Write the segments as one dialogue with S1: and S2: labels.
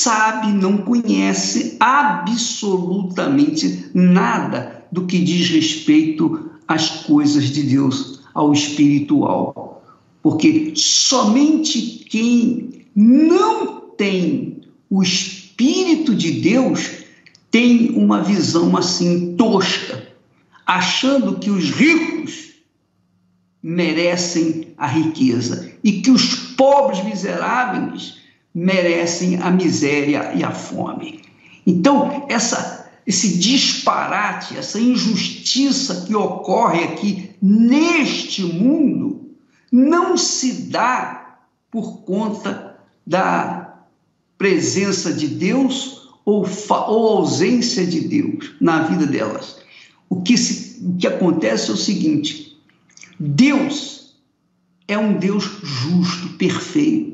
S1: sabe, não conhece absolutamente nada do que diz respeito às coisas de Deus, ao espiritual. Porque somente quem não tem o Espírito de Deus tem uma visão assim tosca, achando que os ricos merecem a riqueza e que os pobres miseráveis merecem a miséria e a fome. Então, essa, esse disparate, essa injustiça que ocorre aqui neste mundo, não se dá por conta da presença de Deus ou, ou ausência de Deus na vida delas. O que, se, o que acontece é o seguinte: Deus é um Deus justo, perfeito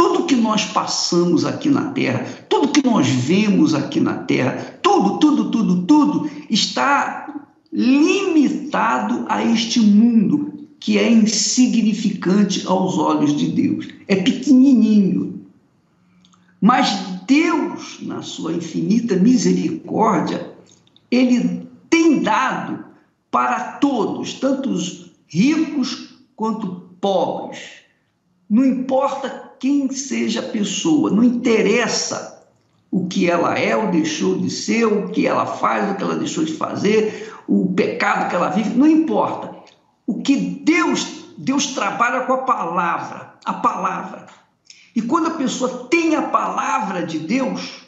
S1: tudo que nós passamos aqui na Terra, tudo que nós vemos aqui na Terra, tudo, tudo, tudo, tudo está limitado a este mundo que é insignificante aos olhos de Deus. É pequenininho. Mas Deus, na sua infinita misericórdia, ele tem dado para todos, tanto os ricos quanto pobres. Não importa quem seja a pessoa, não interessa o que ela é ou deixou de ser, o que ela faz, o que ela deixou de fazer, o pecado que ela vive, não importa. O que Deus, Deus trabalha com a palavra, a palavra. E quando a pessoa tem a palavra de Deus,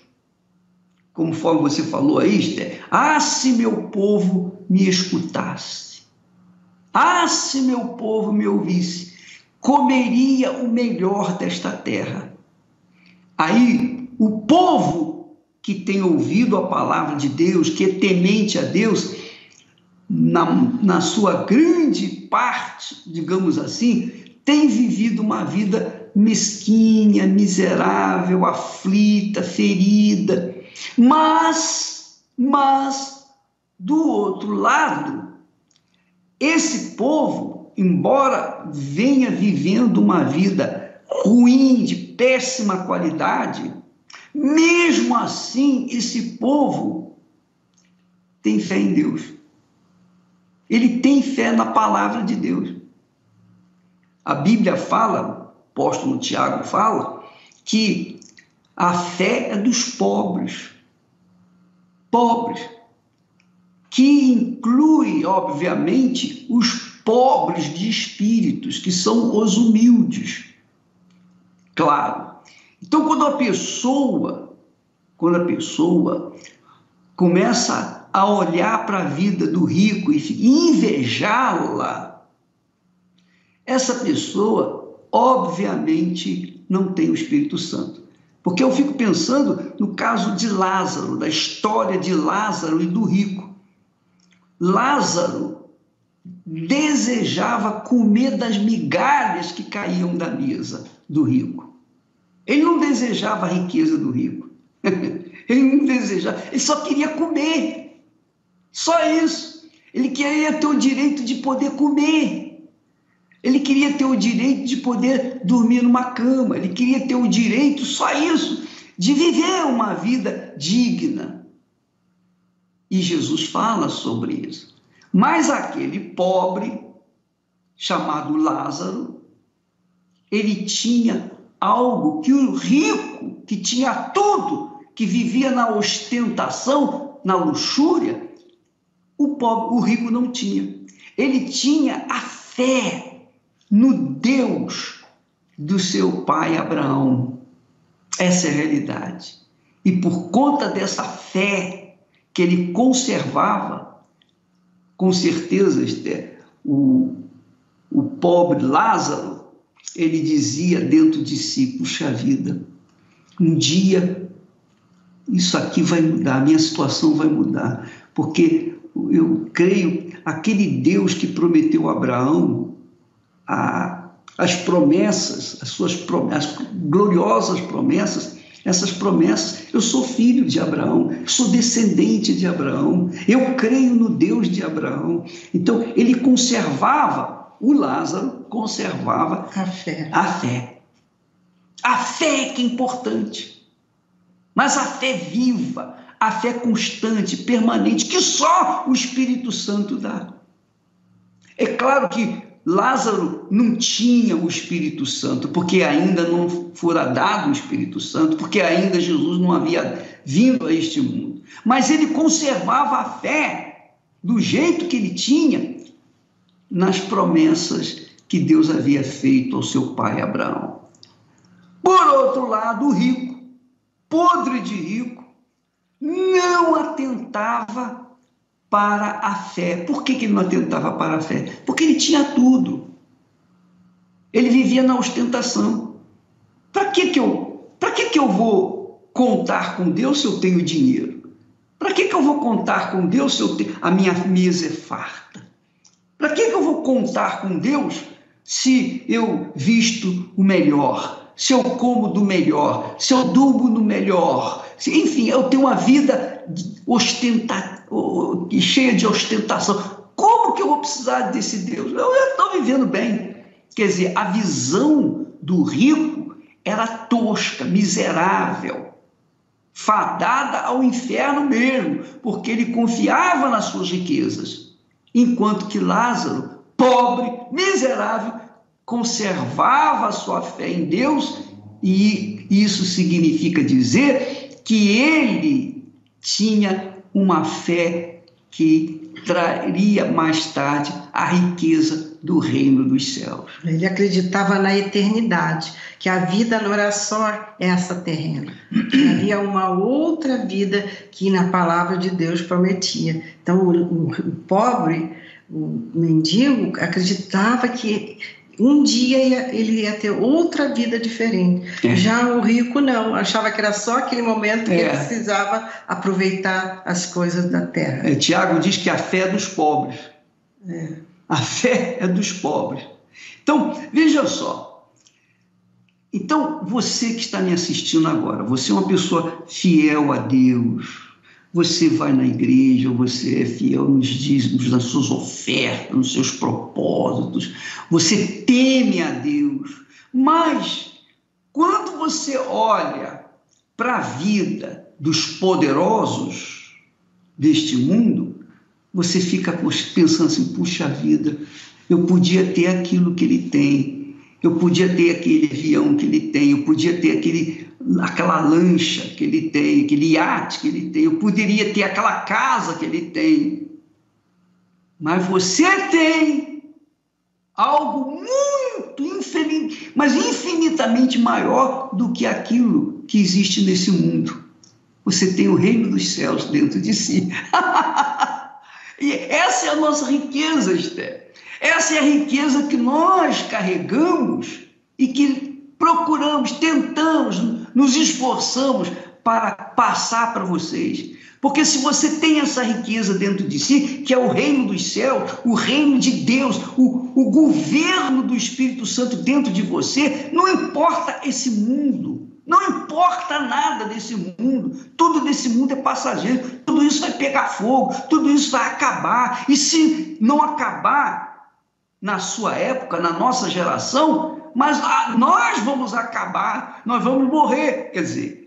S1: conforme você falou aí, Esther, ah, se meu povo me escutasse, ah, se meu povo me ouvisse, comeria o melhor desta terra. Aí, o povo que tem ouvido a palavra de Deus, que é temente a Deus, na, na sua grande parte, digamos assim, tem vivido uma vida mesquinha, miserável, aflita, ferida. Mas, mas, do outro lado, esse povo embora venha vivendo uma vida ruim, de péssima qualidade, mesmo assim esse povo tem fé em Deus. Ele tem fé na palavra de Deus. A Bíblia fala, o apóstolo Tiago fala, que a fé é dos pobres. Pobres. Que inclui, obviamente, os pobres de espíritos, que são os humildes. Claro. Então, quando a pessoa, quando a pessoa começa a olhar para a vida do rico e invejá-la, essa pessoa, obviamente, não tem o Espírito Santo. Porque eu fico pensando no caso de Lázaro, da história de Lázaro e do rico. Lázaro desejava comer das migalhas que caíam da mesa do rico. Ele não desejava a riqueza do rico. ele não desejava, ele só queria comer. Só isso. Ele queria ter o direito de poder comer. Ele queria ter o direito de poder dormir numa cama. Ele queria ter o direito, só isso, de viver uma vida digna. E Jesus fala sobre isso. Mas aquele pobre, chamado Lázaro, ele tinha algo que o rico, que tinha tudo, que vivia na ostentação, na luxúria, o pobre, o rico não tinha. Ele tinha a fé no Deus do seu pai Abraão. Essa é a realidade. E por conta dessa fé que ele conservava, com certeza, Esther, o, o pobre Lázaro, ele dizia dentro de si: puxa vida, um dia isso aqui vai mudar, a minha situação vai mudar, porque eu creio, aquele Deus que prometeu a Abraão a, as promessas, as suas promessas, as gloriosas promessas, essas promessas. Eu sou filho de Abraão, sou descendente de Abraão, eu creio no Deus de Abraão. Então, ele conservava, o Lázaro conservava
S2: a fé.
S1: A fé, a fé que é importante. mas a fé viva, a fé constante, permanente, que só o Espírito Santo dá. É claro que Lázaro não tinha o Espírito Santo, porque ainda não fora dado o Espírito Santo, porque ainda Jesus não havia vindo a este mundo. Mas ele conservava a fé do jeito que ele tinha nas promessas que Deus havia feito ao seu pai Abraão. Por outro lado, o rico, podre de rico, não atentava para a fé. Por que, que ele não atentava para a fé? Porque ele tinha tudo. Ele vivia na ostentação. Para que, que, eu, que, que eu vou contar com Deus se eu tenho dinheiro? Para que, que eu vou contar com Deus se eu tenho, a minha mesa é farta? Para que, que eu vou contar com Deus se eu visto o melhor? Se eu como do melhor? Se eu durmo no melhor? Se, enfim, eu tenho uma vida ostenta, cheia de ostentação. Como que eu vou precisar desse Deus? Eu estou vivendo bem. Quer dizer, a visão do rico era tosca, miserável, fadada ao inferno mesmo, porque ele confiava nas suas riquezas, enquanto que Lázaro, pobre, miserável, conservava a sua fé em Deus, e isso significa dizer que ele tinha uma fé que traria mais tarde a riqueza do reino dos céus.
S2: Ele acreditava na eternidade, que a vida não era só essa terrena, que havia uma outra vida que na palavra de Deus prometia. Então, o, o, o pobre, o mendigo, acreditava que um dia ele ia ter outra vida diferente. É. Já o rico não, achava que era só aquele momento que é. ele precisava aproveitar as coisas da terra.
S1: É, Tiago diz que a fé é dos pobres. É. A fé é dos pobres. Então, veja só. Então, você que está me assistindo agora, você é uma pessoa fiel a Deus, você vai na igreja, você é fiel nos dízimos, nas suas ofertas, nos seus propósitos, você teme a Deus. Mas, quando você olha para a vida dos poderosos deste mundo, você fica pensando assim: puxa vida, eu podia ter aquilo que ele tem, eu podia ter aquele avião que ele tem, eu podia ter aquele aquela lancha que ele tem, aquele iate que ele tem, eu poderia ter aquela casa que ele tem. Mas você tem algo muito infeliz, mas infinitamente maior do que aquilo que existe nesse mundo. Você tem o reino dos céus dentro de si. e essa é a nossa riqueza, Esther. Essa é a riqueza que nós carregamos e que procuramos, tentamos, nos esforçamos para passar para vocês. Porque se você tem essa riqueza dentro de si, que é o reino dos céus, o reino de Deus, o, o governo do Espírito Santo dentro de você, não importa esse mundo, não importa nada desse mundo, tudo desse mundo é passageiro, tudo isso vai pegar fogo, tudo isso vai acabar. E se não acabar na sua época, na nossa geração, mas ah, nós vamos acabar, nós vamos morrer. Quer dizer,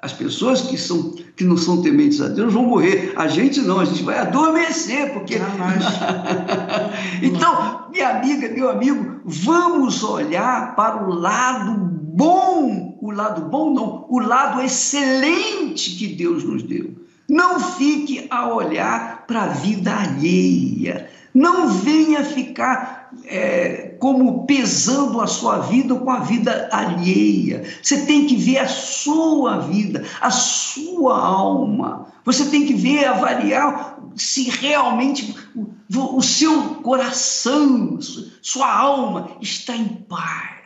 S1: as pessoas que, são, que não são tementes a Deus vão morrer. A gente não, a gente vai adormecer, porque. então, minha amiga, meu amigo, vamos olhar para o lado bom, o lado bom não, o lado excelente que Deus nos deu. Não fique a olhar para a vida alheia. Não venha ficar é, como pesando a sua vida com a vida alheia. Você tem que ver a sua vida, a sua alma. Você tem que ver, avaliar se realmente o, o seu coração, sua alma está em paz.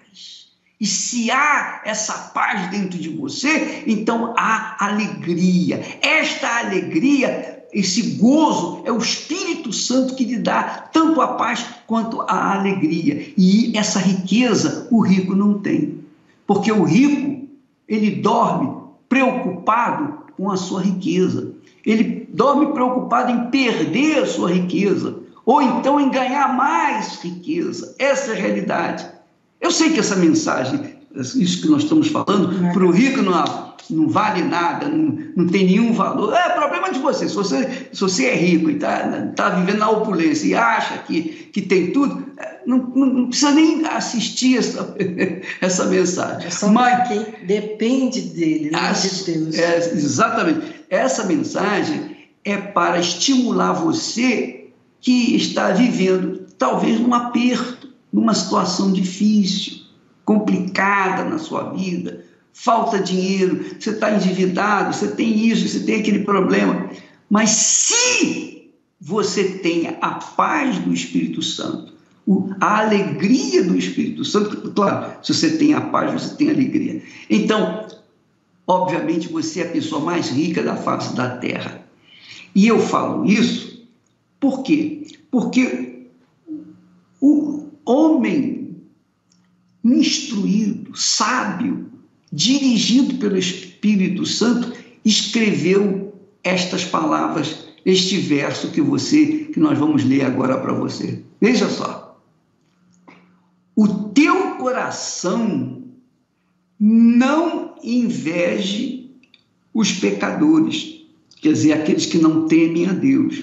S1: E se há essa paz dentro de você, então há alegria. Esta alegria esse gozo é o Espírito Santo que lhe dá tanto a paz quanto a alegria. E essa riqueza o rico não tem. Porque o rico, ele dorme preocupado com a sua riqueza. Ele dorme preocupado em perder a sua riqueza, ou então em ganhar mais riqueza. Essa é a realidade. Eu sei que essa mensagem, isso que nós estamos falando, para o rico não, não vale nada, não, não tem nenhum valor. É problema de você. Se você, se você é rico e está tá vivendo na opulência e acha que, que tem tudo, é, não, não precisa nem assistir essa, essa mensagem. É
S2: só Mas quem depende dele, não as, de Deus.
S1: É, exatamente. Essa mensagem é para estimular você que está vivendo talvez num aperto, numa situação difícil, complicada na sua vida, falta dinheiro, você está endividado, você tem isso, você tem aquele problema. Mas se você tem a paz do Espírito Santo, a alegria do Espírito Santo, claro, se você tem a paz, você tem alegria. Então, obviamente, você é a pessoa mais rica da face da terra. E eu falo isso por quê? Porque o homem instruído, sábio, dirigido pelo Espírito Santo, escreveu estas palavras, este verso que você, que nós vamos ler agora para você. Veja só. O teu coração não inveje os pecadores, quer dizer, aqueles que não temem a Deus.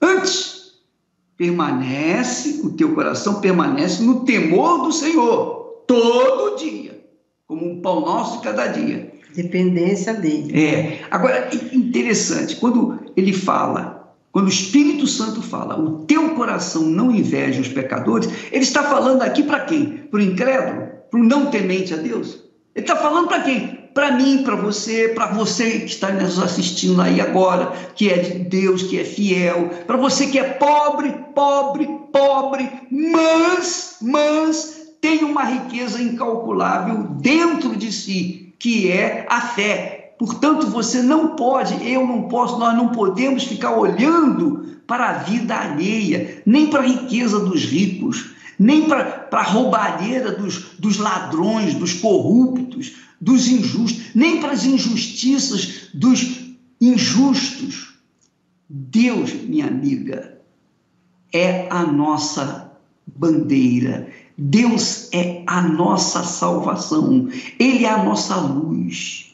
S1: Antes, permanece, o teu coração permanece no temor do Senhor, todo dia como um pão nosso de cada dia.
S2: Dependência dele.
S1: É. Agora, interessante, quando ele fala, quando o Espírito Santo fala, o teu coração não inveja os pecadores, ele está falando aqui para quem? Para o incrédulo? Para o não temente a Deus? Ele está falando para quem? Para mim, para você, para você que está nos assistindo aí agora, que é de Deus, que é fiel, para você que é pobre, pobre, pobre, mas, mas tem uma riqueza incalculável dentro de si, que é a fé. Portanto, você não pode, eu não posso, nós não podemos ficar olhando para a vida alheia, nem para a riqueza dos ricos, nem para a roubalheira dos, dos ladrões, dos corruptos, dos injustos, nem para as injustiças dos injustos. Deus, minha amiga, é a nossa bandeira, Deus é a nossa salvação, Ele é a nossa luz.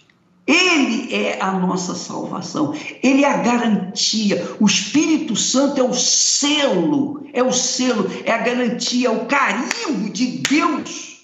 S1: Ele é a nossa salvação, Ele é a garantia. O Espírito Santo é o selo, é o selo, é a garantia, é o carimbo de Deus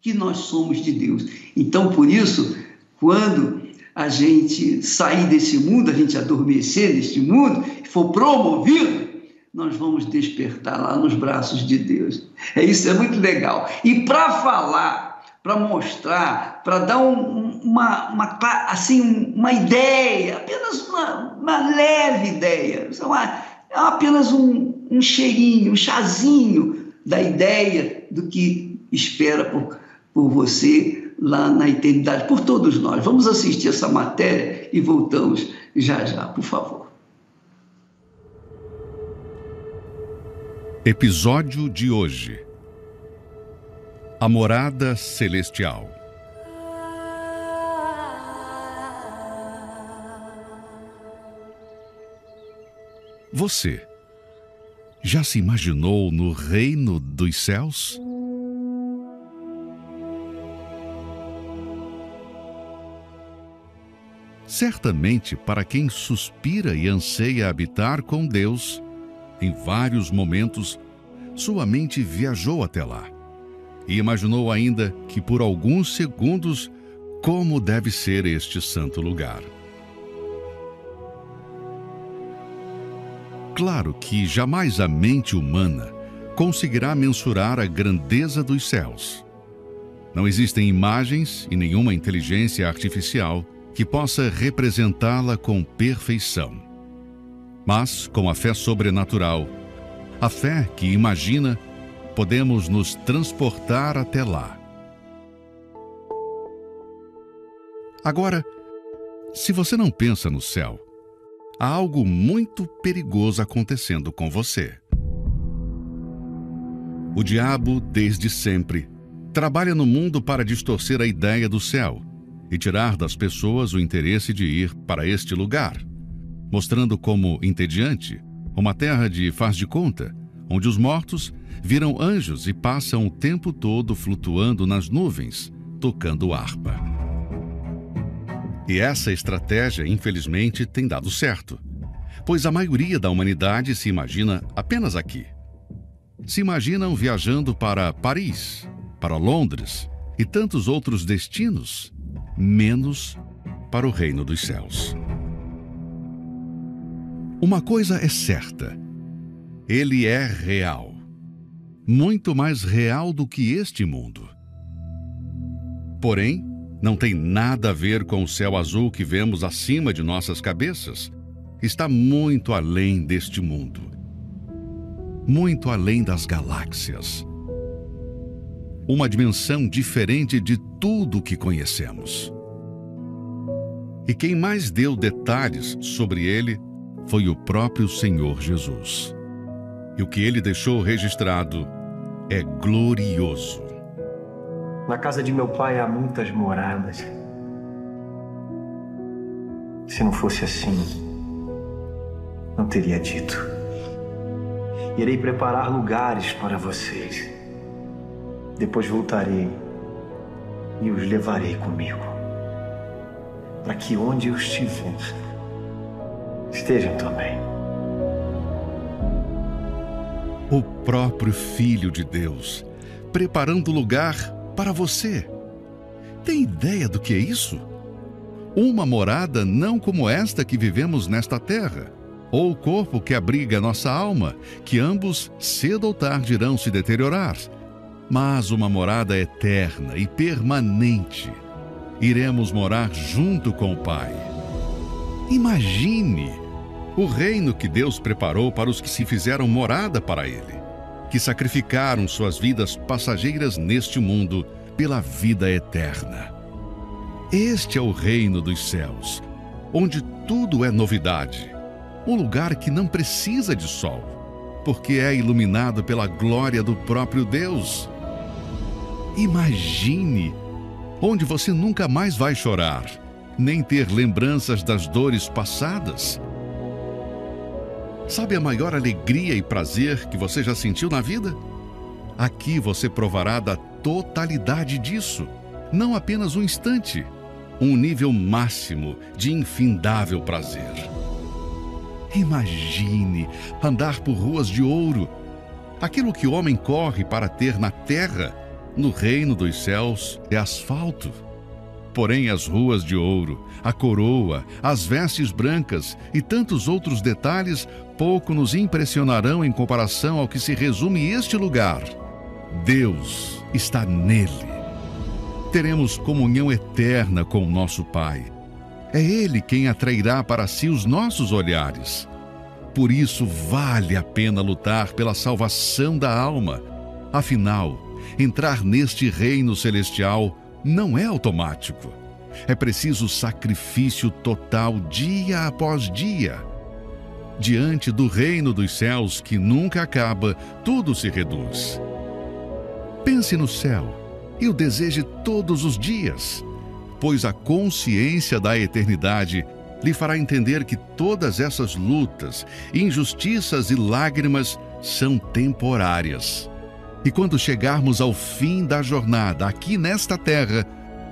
S1: que nós somos de Deus. Então, por isso, quando a gente sair desse mundo, a gente adormecer neste mundo, for promovido, nós vamos despertar lá nos braços de Deus. É isso, é muito legal. E para falar, para mostrar, para dar um, uma, uma, assim, uma ideia, apenas uma, uma leve ideia, é, apenas um, um cheirinho, um chazinho da ideia do que espera por, por você lá na eternidade, por todos nós. Vamos assistir essa matéria e voltamos já já, por favor.
S3: Episódio de hoje: A Morada Celestial. Você já se imaginou no reino dos céus? Certamente, para quem suspira e anseia habitar com Deus, em vários momentos, sua mente viajou até lá e imaginou ainda que por alguns segundos como deve ser este santo lugar. Claro que jamais a mente humana conseguirá mensurar a grandeza dos céus. Não existem imagens e nenhuma inteligência artificial que possa representá-la com perfeição. Mas, com a fé sobrenatural, a fé que imagina, podemos nos transportar até lá. Agora, se você não pensa no céu, há algo muito perigoso acontecendo com você. O diabo, desde sempre, trabalha no mundo para distorcer a ideia do céu e tirar das pessoas o interesse de ir para este lugar mostrando como entediante uma terra de faz de conta, onde os mortos viram anjos e passam o tempo todo flutuando nas nuvens, tocando harpa. E essa estratégia, infelizmente, tem dado certo, pois a maioria da humanidade se imagina apenas aqui. Se imaginam viajando para Paris, para Londres e tantos outros destinos, menos para o reino dos céus. Uma coisa é certa: ele é real. Muito mais real do que este mundo. Porém, não tem nada a ver com o céu azul que vemos acima de nossas cabeças. Está muito além deste mundo. Muito além das galáxias. Uma dimensão diferente de tudo que conhecemos. E quem mais deu detalhes sobre ele foi o próprio Senhor Jesus. E o que ele deixou registrado é glorioso.
S4: Na casa de meu pai há muitas moradas. Se não fosse assim, não teria dito. Irei preparar lugares para vocês. Depois voltarei e os levarei comigo, para que onde eu estiver, estejam também.
S3: O próprio Filho de Deus, preparando lugar para você. Tem ideia do que é isso? Uma morada não como esta que vivemos nesta terra, ou o corpo que abriga nossa alma, que ambos cedo ou tarde irão se deteriorar, mas uma morada eterna e permanente. Iremos morar junto com o Pai. Imagine o reino que Deus preparou para os que se fizeram morada para Ele que sacrificaram suas vidas passageiras neste mundo pela vida eterna. Este é o reino dos céus, onde tudo é novidade, um lugar que não precisa de sol, porque é iluminado pela glória do próprio Deus. Imagine onde você nunca mais vai chorar, nem ter lembranças das dores passadas Sabe a maior alegria e prazer que você já sentiu na vida? Aqui você provará da totalidade disso, não apenas um instante, um nível máximo de infindável prazer. Imagine andar por ruas de ouro, aquilo que o homem corre para ter na terra, no reino dos céus é asfalto. Porém, as ruas de ouro, a coroa, as vestes brancas e tantos outros detalhes pouco nos impressionarão em comparação ao que se resume este lugar. Deus está nele. Teremos comunhão eterna com o nosso Pai. É Ele quem atrairá para si os nossos olhares. Por isso, vale a pena lutar pela salvação da alma. Afinal, entrar neste reino celestial não é automático. É preciso sacrifício total dia após dia. Diante do reino dos céus que nunca acaba, tudo se reduz. Pense no céu e o deseje todos os dias, pois a consciência da eternidade lhe fará entender que todas essas lutas, injustiças e lágrimas são temporárias e quando chegarmos ao fim da jornada aqui nesta terra,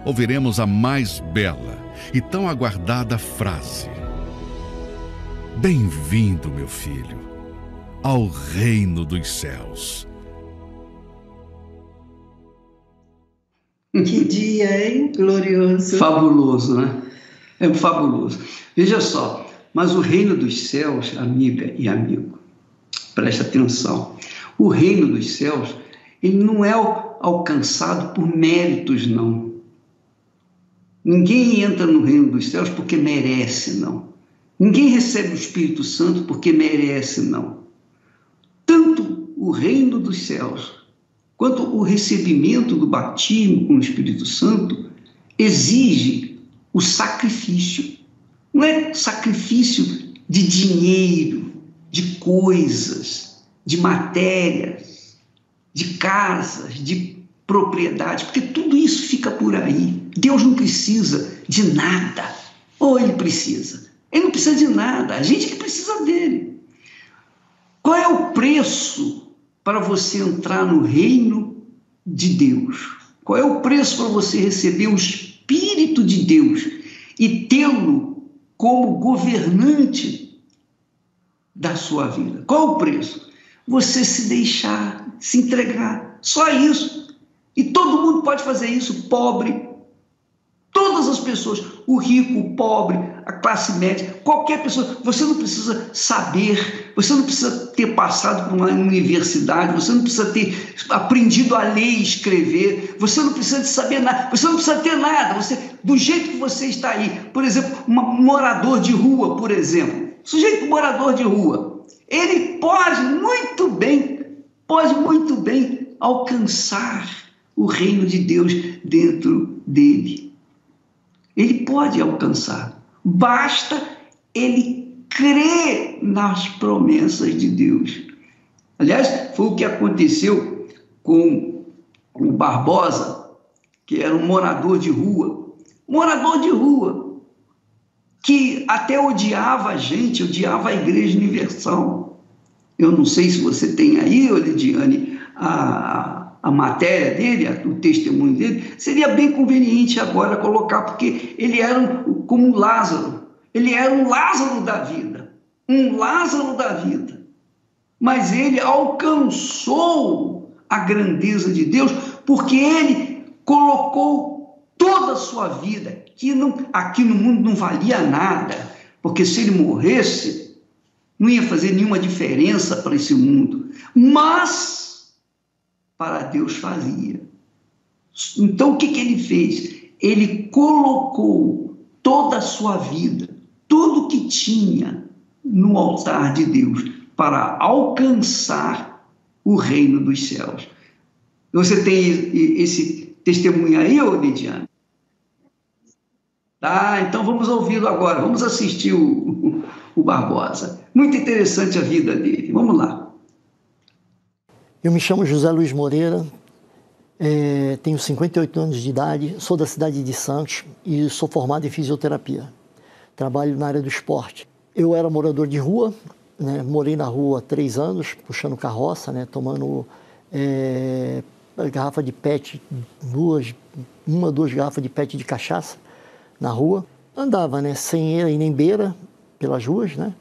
S3: ouviremos a mais bela e tão aguardada frase: Bem-vindo, meu filho, ao reino dos céus.
S2: Que dia, hein? Glorioso.
S1: Fabuloso, né? É fabuloso. Veja só, mas o reino dos céus, amiga e amigo, presta atenção. O reino dos céus, ele não é alcançado por méritos, não. Ninguém entra no reino dos céus porque merece, não. Ninguém recebe o Espírito Santo porque merece, não. Tanto o reino dos céus quanto o recebimento do batismo com o Espírito Santo exige o sacrifício. Não é sacrifício de dinheiro, de coisas, de matérias, de casas, de propriedade, porque tudo isso fica por aí. Deus não precisa de nada. Ou ele precisa? Ele não precisa de nada, a gente que precisa dele. Qual é o preço para você entrar no reino de Deus? Qual é o preço para você receber o Espírito de Deus e tê-lo como governante da sua vida. Qual o preço? Você se deixar, se entregar. Só isso. E todo mundo pode fazer isso, pobre, todas as pessoas, o rico, o pobre, a classe média, qualquer pessoa. Você não precisa saber, você não precisa ter passado por uma universidade, você não precisa ter aprendido a ler e escrever, você não precisa de saber nada, você não precisa ter nada. Você, do jeito que você está aí, por exemplo, um morador de rua, por exemplo, sujeito morador de rua, ele pode muito bem, pode muito bem alcançar o reino de Deus dentro dele. Ele pode alcançar, basta ele crer nas promessas de Deus. Aliás, foi o que aconteceu com o Barbosa, que era um morador de rua. Morador de rua, que até odiava a gente, odiava a Igreja Universal. Eu não sei se você tem aí, Lidiane, a, a matéria dele, o testemunho dele, seria bem conveniente agora colocar, porque ele era um, como Lázaro, ele era um Lázaro da vida, um Lázaro da vida. Mas ele alcançou a grandeza de Deus, porque ele colocou toda a sua vida, que não, aqui no mundo não valia nada, porque se ele morresse, não ia fazer nenhuma diferença para esse mundo. Mas para Deus fazia. Então o que, que ele fez? Ele colocou toda a sua vida, tudo que tinha no altar de Deus para alcançar o reino dos céus. Você tem esse testemunho aí, ô Lidiane? Tá, então vamos ouvi-lo agora, vamos assistir o, o Barbosa. Muito interessante a vida dele. Vamos lá.
S5: Eu me chamo José Luiz Moreira, é, tenho 58 anos de idade, sou da cidade de Santos e sou formado em fisioterapia. Trabalho na área do esporte. Eu era morador de rua, né, morei na rua há três anos, puxando carroça, né, tomando é, garrafa de PET, duas, uma, duas garrafas de PET de cachaça na rua. Andava né, sem eira e nem beira pelas ruas, né?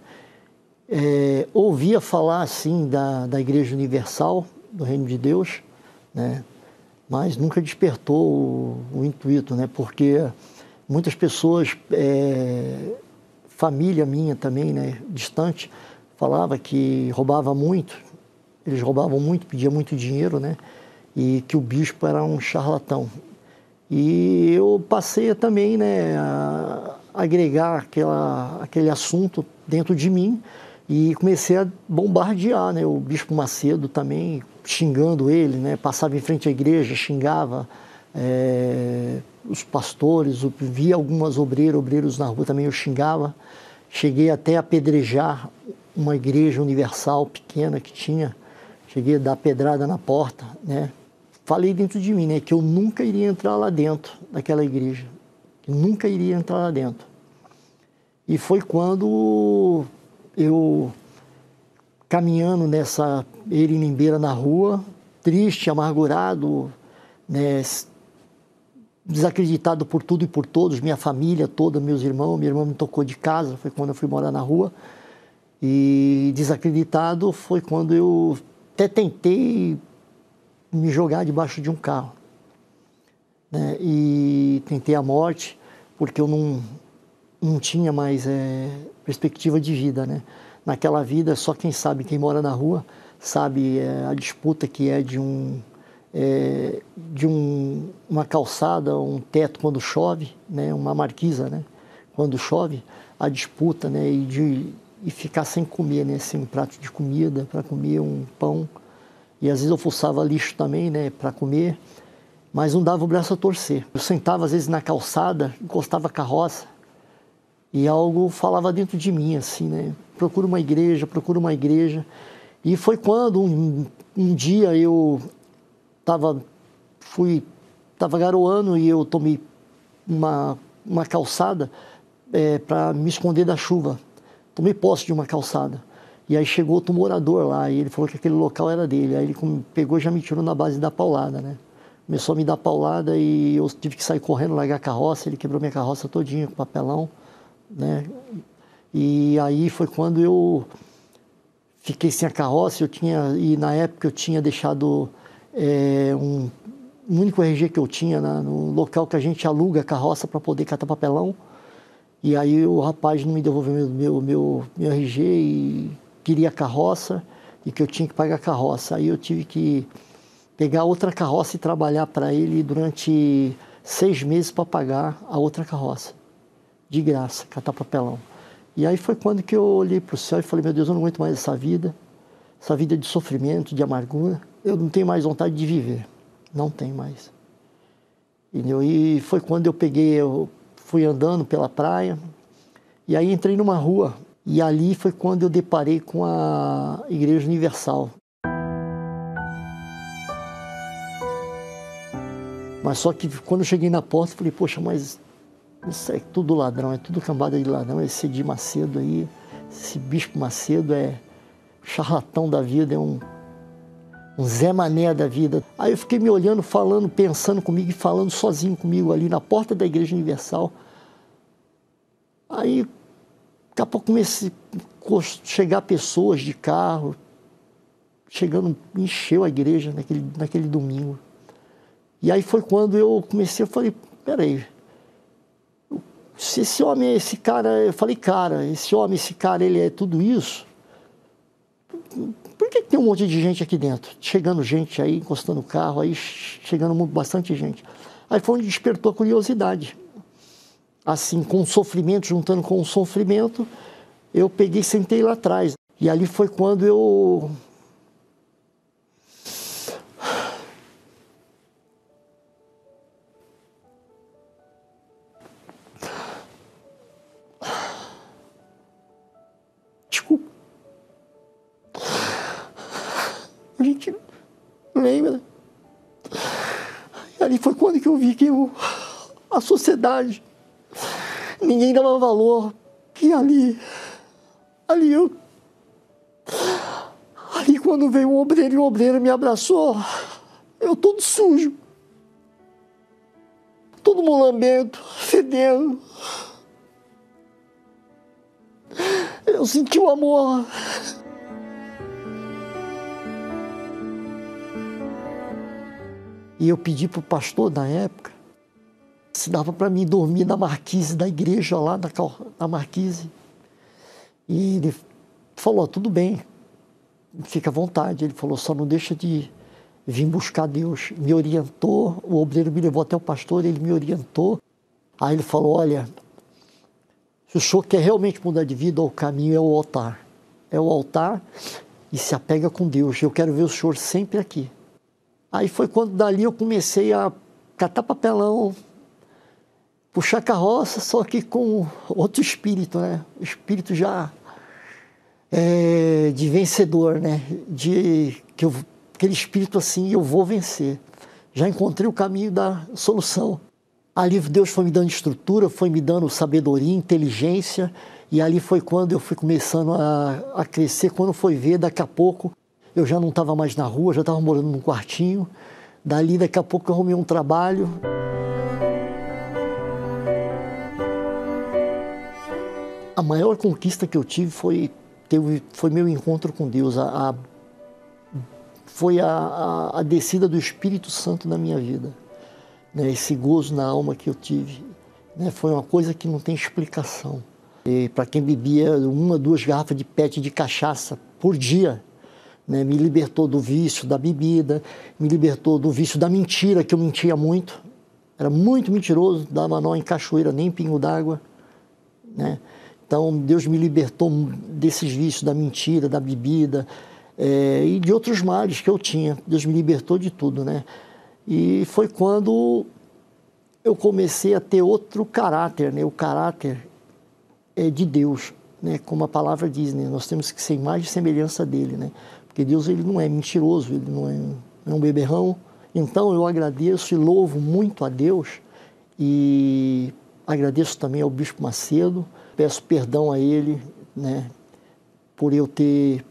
S5: É, ouvia falar assim da, da Igreja Universal, do reino de Deus, né? mas nunca despertou o, o intuito, né? porque muitas pessoas, é, família minha também, né, distante, falava que roubava muito, eles roubavam muito, pediam muito dinheiro, né? E que o bispo era um charlatão. E eu passei também, né, a agregar aquela, aquele assunto dentro de mim e comecei a bombardear, né? O Bispo Macedo também, xingando ele, né? Passava em frente à igreja, xingava é, os pastores, via algumas obreiras, obreiros na rua também eu xingava. Cheguei até a apedrejar uma igreja universal pequena que tinha. Cheguei a dar pedrada na porta, né? Falei dentro de mim, né? Que eu nunca iria entrar lá dentro daquela igreja. Nunca iria entrar lá dentro. E foi quando eu caminhando nessa Erinimbeira na rua, triste, amargurado, né, desacreditado por tudo e por todos, minha família toda, meus irmãos, minha irmã me tocou de casa, foi quando eu fui morar na rua. E desacreditado foi quando eu até tentei me jogar debaixo de um carro. Né? E tentei a morte, porque eu não, não tinha mais é, perspectiva de vida, né? Naquela vida, só quem sabe, quem mora na rua, sabe é, a disputa que é de um é, de um, uma calçada, um teto quando chove, né? Uma marquisa, né? Quando chove, a disputa, né? E de e ficar sem comer, né? Sem um prato de comida para comer, um pão. E às vezes eu fuçava lixo também, né? Para comer mas não dava o braço a torcer. Eu sentava às vezes na calçada, encostava a carroça e algo falava dentro de mim, assim, né? Procura uma igreja, procura uma igreja. E foi quando um, um dia eu estava fui tava garoando e eu tomei uma, uma calçada é, para me esconder da chuva. Tomei posse de uma calçada. E aí chegou outro morador lá e ele falou que aquele local era dele. Aí ele pegou já me tirou na base da paulada, né? começou a me dar paulada e eu tive que sair correndo, largar a carroça, ele quebrou minha carroça todinha com papelão, né? E aí foi quando eu fiquei sem a carroça, eu tinha, e na época eu tinha deixado é, um, o único RG que eu tinha né, no local que a gente aluga a carroça para poder catar papelão. E aí o rapaz não me devolveu meu, meu, meu, meu RG e queria carroça e que eu tinha que pagar carroça. Aí eu tive que pegar outra carroça e trabalhar para ele durante seis meses para pagar a outra carroça. De graça, catar papelão. E aí foi quando que eu olhei para o céu e falei, meu Deus, eu não aguento mais essa vida, essa vida de sofrimento, de amargura. Eu não tenho mais vontade de viver, não tenho mais. Entendeu? E foi quando eu peguei, eu fui andando pela praia, e aí entrei numa rua, e ali foi quando eu deparei com a Igreja Universal. Mas só que quando eu cheguei na porta, eu falei, poxa, mas isso é tudo ladrão, é tudo cambada de ladrão. Esse Edir Macedo aí, esse Bispo Macedo é charlatão da vida, é um, um Zé Mané da vida. Aí eu fiquei me olhando, falando, pensando comigo e falando sozinho comigo ali na porta da Igreja Universal. Aí, daqui a pouco comecei a chegar pessoas de carro, chegando, encheu a igreja naquele, naquele domingo. E aí foi quando eu comecei, eu falei, peraí, se esse homem, esse cara, eu falei, cara, esse homem, esse cara, ele é tudo isso, por que tem um monte de gente aqui dentro? Chegando gente aí, encostando o carro, aí chegando bastante gente. Aí foi onde despertou a curiosidade. Assim, com sofrimento, juntando com o sofrimento, eu peguei e sentei lá atrás. E ali foi quando eu lembra? E ali foi quando que eu vi que eu, a sociedade, ninguém dava valor. Que ali, ali eu. Ali quando veio um obreiro e um obreira me abraçou, eu todo sujo. Todo mulambento, fedendo. Eu senti o amor. E eu pedi para o pastor na época se dava para mim dormir na marquise da igreja lá na, na marquise. E ele falou: tudo bem, fica à vontade. Ele falou: só não deixa de vir buscar Deus. Me orientou, o obreiro me levou até o pastor, ele me orientou. Aí ele falou: olha, se o senhor quer realmente mudar de vida, o caminho é o altar. É o altar e se apega com Deus. Eu quero ver o senhor sempre aqui. Aí foi quando dali eu comecei a catar papelão, puxar carroça, só que com outro espírito, né? O espírito já é, de vencedor, né? De que eu, aquele espírito assim, eu vou vencer. Já encontrei o caminho da solução. Ali Deus foi me dando estrutura, foi me dando sabedoria, inteligência, e ali foi quando eu fui começando a, a crescer. Quando foi ver, daqui a pouco eu já não estava mais na rua, já estava morando num quartinho. Dali, daqui a pouco, eu arrumei um trabalho. A maior conquista que eu tive foi, teve, foi meu encontro com Deus. A, a foi a, a, a, descida do Espírito Santo na minha vida. Né? Esse gozo na alma que eu tive. Né? Foi uma coisa que não tem explicação. Para quem bebia uma, duas garrafas de pet de cachaça por dia, né? me libertou do vício da bebida, me libertou do vício da mentira, que eu mentia muito. Era muito mentiroso, dava nó em cachoeira, nem pingo d'água. Né? Então, Deus me libertou desses vícios da mentira, da bebida é, e de outros males que eu tinha. Deus me libertou de tudo, né? E foi quando eu comecei a ter outro caráter, né? O caráter é de Deus, né? Como a palavra diz, né? Nós temos que ser mais de semelhança dele, né? Porque Deus ele não é mentiroso, ele não é, é um beberrão. Então eu agradeço e louvo muito a Deus e agradeço também ao Bispo Macedo, peço perdão a ele, né, por eu ter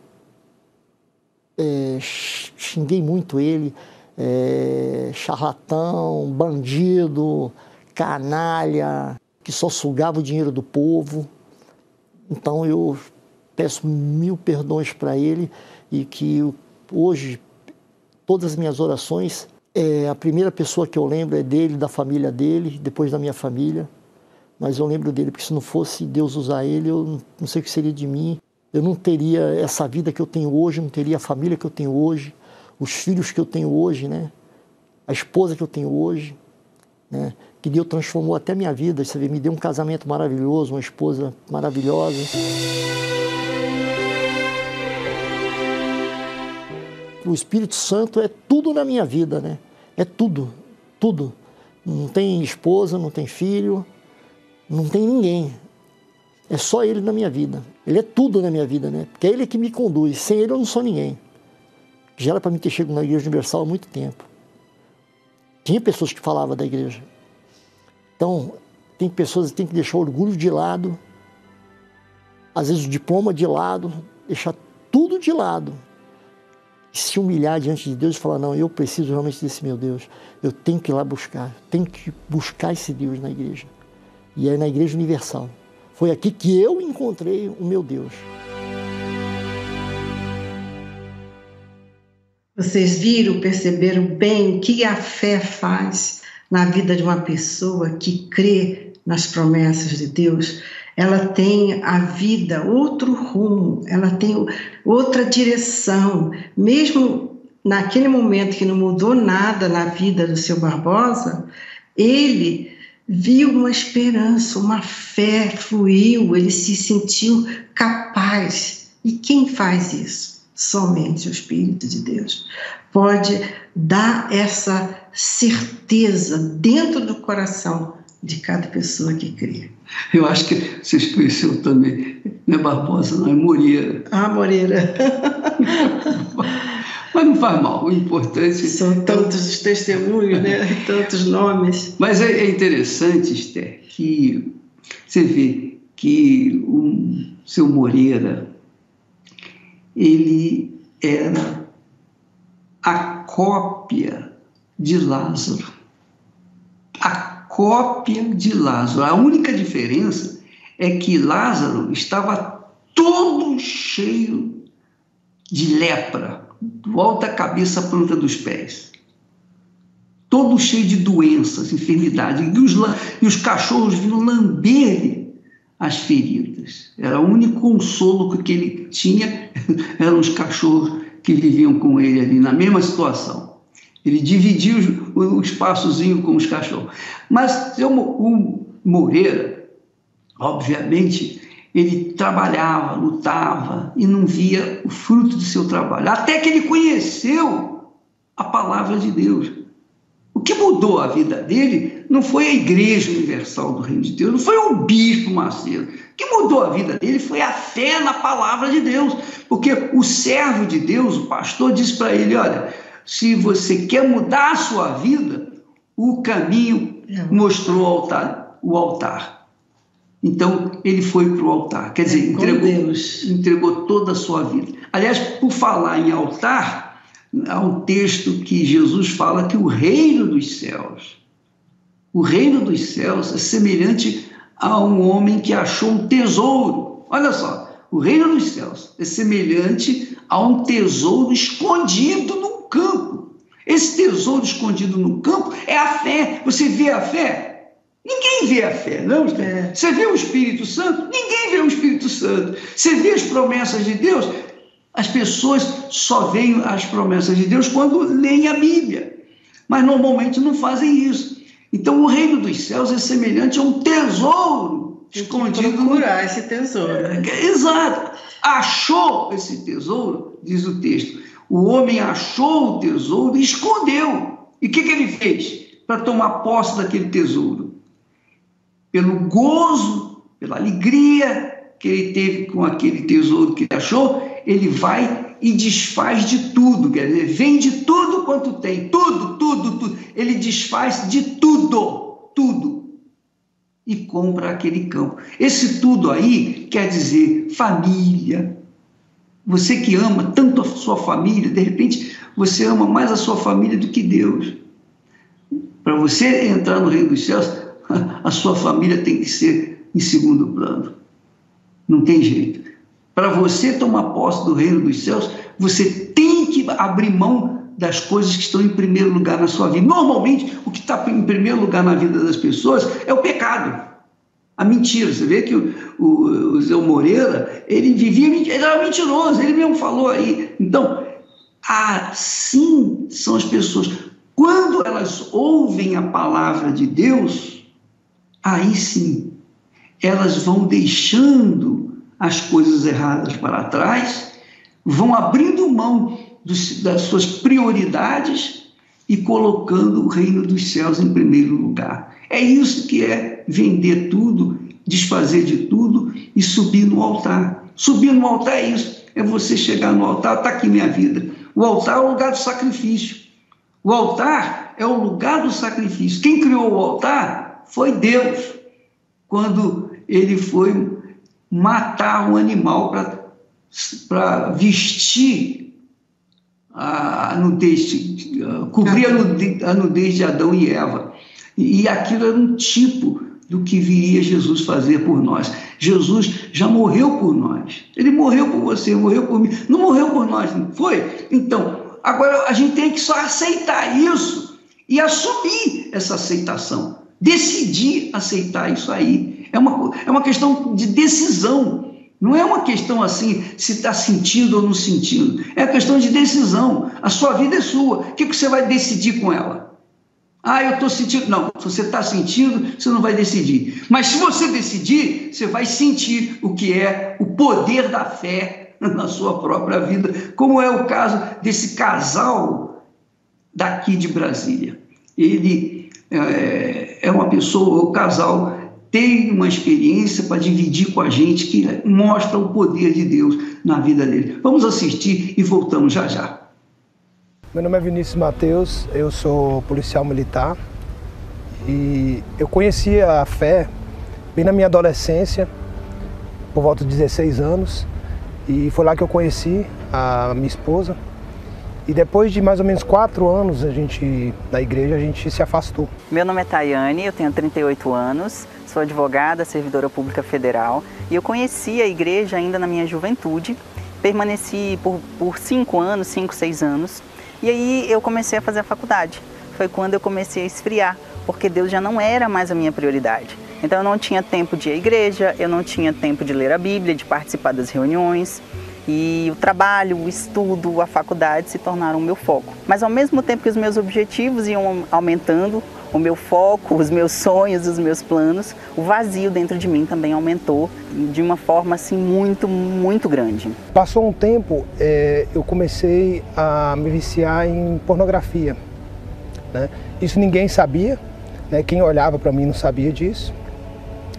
S5: é, xinguei muito ele, é, charlatão, bandido, canalha, que só sugava o dinheiro do povo. Então eu peço mil perdões para ele e que hoje todas as minhas orações, é, a primeira pessoa que eu lembro é dele, da família dele, depois da minha família. Mas eu lembro dele, porque se não fosse Deus usar ele, eu não sei o que seria de mim. Eu não teria essa vida que eu tenho hoje, não teria a família que eu tenho hoje, os filhos que eu tenho hoje, né? A esposa que eu tenho hoje, né? Que Deus transformou até minha vida, você vê, me deu um casamento maravilhoso, uma esposa maravilhosa. o Espírito Santo é tudo na minha vida, né? É tudo, tudo. Não tem esposa, não tem filho, não tem ninguém. É só Ele na minha vida. Ele é tudo na minha vida, né? Porque é Ele que me conduz. Sem Ele eu não sou ninguém. Já era para mim ter chegado na Igreja Universal há muito tempo. Tinha pessoas que falavam da igreja. Então, tem pessoas que têm que deixar o orgulho de lado, às vezes o diploma de lado, deixar tudo de lado se humilhar diante de Deus e falar: não, eu preciso realmente desse meu Deus. Eu tenho que ir lá buscar, tenho que buscar esse Deus na igreja. E é na Igreja Universal. Foi aqui que eu encontrei o meu Deus.
S2: Vocês viram, perceberam bem o que a fé faz na vida de uma pessoa que crê nas promessas de Deus? ela tem a vida outro rumo, ela tem outra direção. Mesmo naquele momento que não mudou nada na vida do seu Barbosa, ele viu uma esperança, uma fé fluiu, ele se sentiu capaz. E quem faz isso? Somente o Espírito de Deus pode dar essa certeza dentro do coração de cada pessoa que crê.
S1: Eu acho que vocês conheceram também, não é Barbosa, não é Moreira.
S2: Ah, Moreira.
S1: Mas não faz mal, o importante...
S2: São tantos os testemunhos, né? tantos nomes.
S1: Mas é, é interessante, Esther, que você vê que o seu Moreira, ele era a cópia de Lázaro. A cópia de Lázaro. A única diferença é que Lázaro estava todo cheio de lepra, do alto da cabeça à planta dos pés. Todo cheio de doenças, enfermidades. E os, e os cachorros vinham lamber as feridas. Era o único consolo que ele tinha, eram os cachorros que viviam com ele ali, na mesma situação. Ele dividia o, o espaçozinho com os cachorros. Mas o Moreira, obviamente, ele trabalhava, lutava e não via o fruto do seu trabalho. Até que ele conheceu a palavra de Deus. O que mudou a vida dele não foi a Igreja Universal do Reino de Deus, não foi o Bispo Macedo. O que mudou a vida dele foi a fé na palavra de Deus. Porque o servo de Deus, o pastor, disse para ele: Olha, se você quer mudar a sua vida, o caminho mostrou o altar. O altar. Então, ele foi para o altar. Quer dizer, é, entregou, entregou toda a sua vida. Aliás, por falar em altar, há um texto que Jesus fala que o reino dos céus, o reino dos céus é semelhante a um homem que achou um tesouro. Olha só, o reino dos céus é semelhante a um tesouro escondido no campo. Esse tesouro escondido no campo é a fé. Você vê a fé? Ninguém vê a fé, não? É. Você vê o Espírito Santo? Ninguém vê o Espírito Santo. Você vê as promessas de Deus? As pessoas só veem as promessas de Deus quando leem a Bíblia. Mas normalmente não fazem isso. Então o reino dos céus é semelhante a um tesouro escondido.
S2: Procurar esse tesouro.
S1: É, exato. Achou esse tesouro, diz o texto o homem achou o tesouro e escondeu. E o que, que ele fez para tomar posse daquele tesouro? Pelo gozo, pela alegria que ele teve com aquele tesouro que ele achou, ele vai e desfaz de tudo, quer dizer, vende tudo quanto tem, tudo, tudo, tudo. Ele desfaz de tudo, tudo. E compra aquele campo. Esse tudo aí quer dizer família, Você que ama tanto a sua família, de repente você ama mais a sua família do que Deus. Para você entrar no reino dos céus, a sua família tem que ser em segundo plano. Não tem jeito. Para você tomar posse do reino dos céus, você tem que abrir mão das coisas que estão em primeiro lugar na sua vida. Normalmente, o que está em primeiro lugar na vida das pessoas é o pecado. A mentira. Você vê que o, o, o Zé Moreira, ele vivia, ele era mentiroso, ele mesmo falou aí. Então, assim são as pessoas. Quando elas ouvem a palavra de Deus, aí sim, elas vão deixando as coisas erradas para trás, vão abrindo mão dos, das suas prioridades e colocando o reino dos céus em primeiro lugar. É isso que é vender tudo, desfazer de tudo e subir no altar. Subir no altar é isso, é você chegar no altar, está aqui minha vida. O altar é o lugar do sacrifício. O altar é o lugar do sacrifício. Quem criou o altar foi Deus, quando ele foi matar um animal para vestir a nudez, cobrir a nudez de Adão e Eva. E aquilo era um tipo do que viria Jesus fazer por nós. Jesus já morreu por nós. Ele morreu por você, morreu por mim. Não morreu por nós, não foi? Então, agora a gente tem que só aceitar isso e assumir essa aceitação. Decidir aceitar isso aí. É uma, é uma questão de decisão. Não é uma questão assim, se está sentindo ou não sentindo. É questão de decisão. A sua vida é sua. O que você vai decidir com ela? Ah, eu estou sentindo. Não, se você está sentindo, você não vai decidir. Mas se você decidir, você vai sentir o que é o poder da fé na sua própria vida, como é o caso desse casal daqui de Brasília. Ele é, é uma pessoa, o casal tem uma experiência para dividir com a gente que mostra o poder de Deus na vida dele. Vamos assistir e voltamos já já.
S6: Meu nome é Vinícius Mateus, eu sou policial militar e eu conheci a fé bem na minha adolescência, por volta de 16 anos, e foi lá que eu conheci a minha esposa. E depois de mais ou menos quatro anos a gente na igreja a gente se afastou.
S7: Meu nome é Tayane, eu tenho 38 anos, sou advogada, servidora pública federal e eu conheci a igreja ainda na minha juventude. Permaneci por, por cinco anos, cinco, seis anos e aí eu comecei a fazer a faculdade. Foi quando eu comecei a esfriar, porque Deus já não era mais a minha prioridade. Então eu não tinha tempo de ir à igreja, eu não tinha tempo de ler a Bíblia, de participar das reuniões. E o trabalho, o estudo, a faculdade se tornaram o meu foco. Mas ao mesmo tempo que os meus objetivos iam aumentando, o meu foco, os meus sonhos, os meus planos, o vazio dentro de mim também aumentou de uma forma assim muito, muito grande.
S6: Passou um tempo, é, eu comecei a me viciar em pornografia. Né? Isso ninguém sabia, né? quem olhava para mim não sabia disso,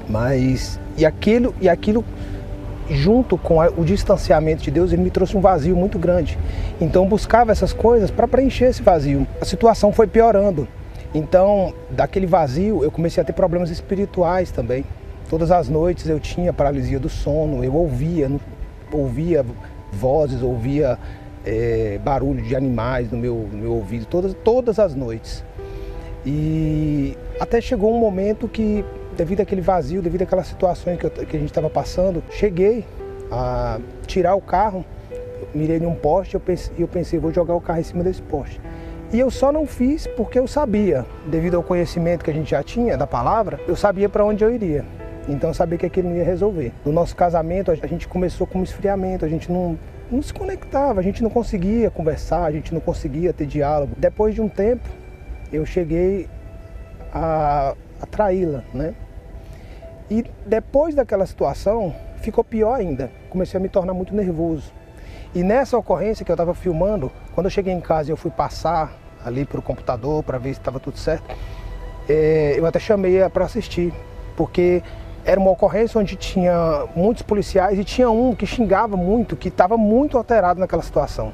S6: mas e aquilo e aquilo junto com o distanciamento de Deus, ele me trouxe um vazio muito grande. Então buscava essas coisas para preencher esse vazio. A situação foi piorando. Então, daquele vazio, eu comecei a ter problemas espirituais também. Todas as noites eu tinha paralisia do sono, eu ouvia, ouvia vozes, ouvia é, barulho de animais no meu, no meu ouvido, todas, todas as noites. E até chegou um momento que, devido àquele vazio, devido àquelas situações que, eu, que a gente estava passando, cheguei a tirar o carro, mirei num poste e eu pensei, eu pensei, vou jogar o carro em cima desse poste. E eu só não fiz porque eu sabia, devido ao conhecimento que a gente já tinha da palavra, eu sabia para onde eu iria. Então eu sabia que aquilo não ia resolver. No nosso casamento, a gente começou com um esfriamento, a gente não, não se conectava, a gente não conseguia conversar, a gente não conseguia ter diálogo. Depois de um tempo, eu cheguei a, a traí-la, né? E depois daquela situação, ficou pior ainda. Comecei a me tornar muito nervoso. E nessa ocorrência que eu estava filmando, quando eu cheguei em casa e eu fui passar ali para o computador para ver se estava tudo certo, é, eu até chamei para assistir, porque era uma ocorrência onde tinha muitos policiais e tinha um que xingava muito, que estava muito alterado naquela situação.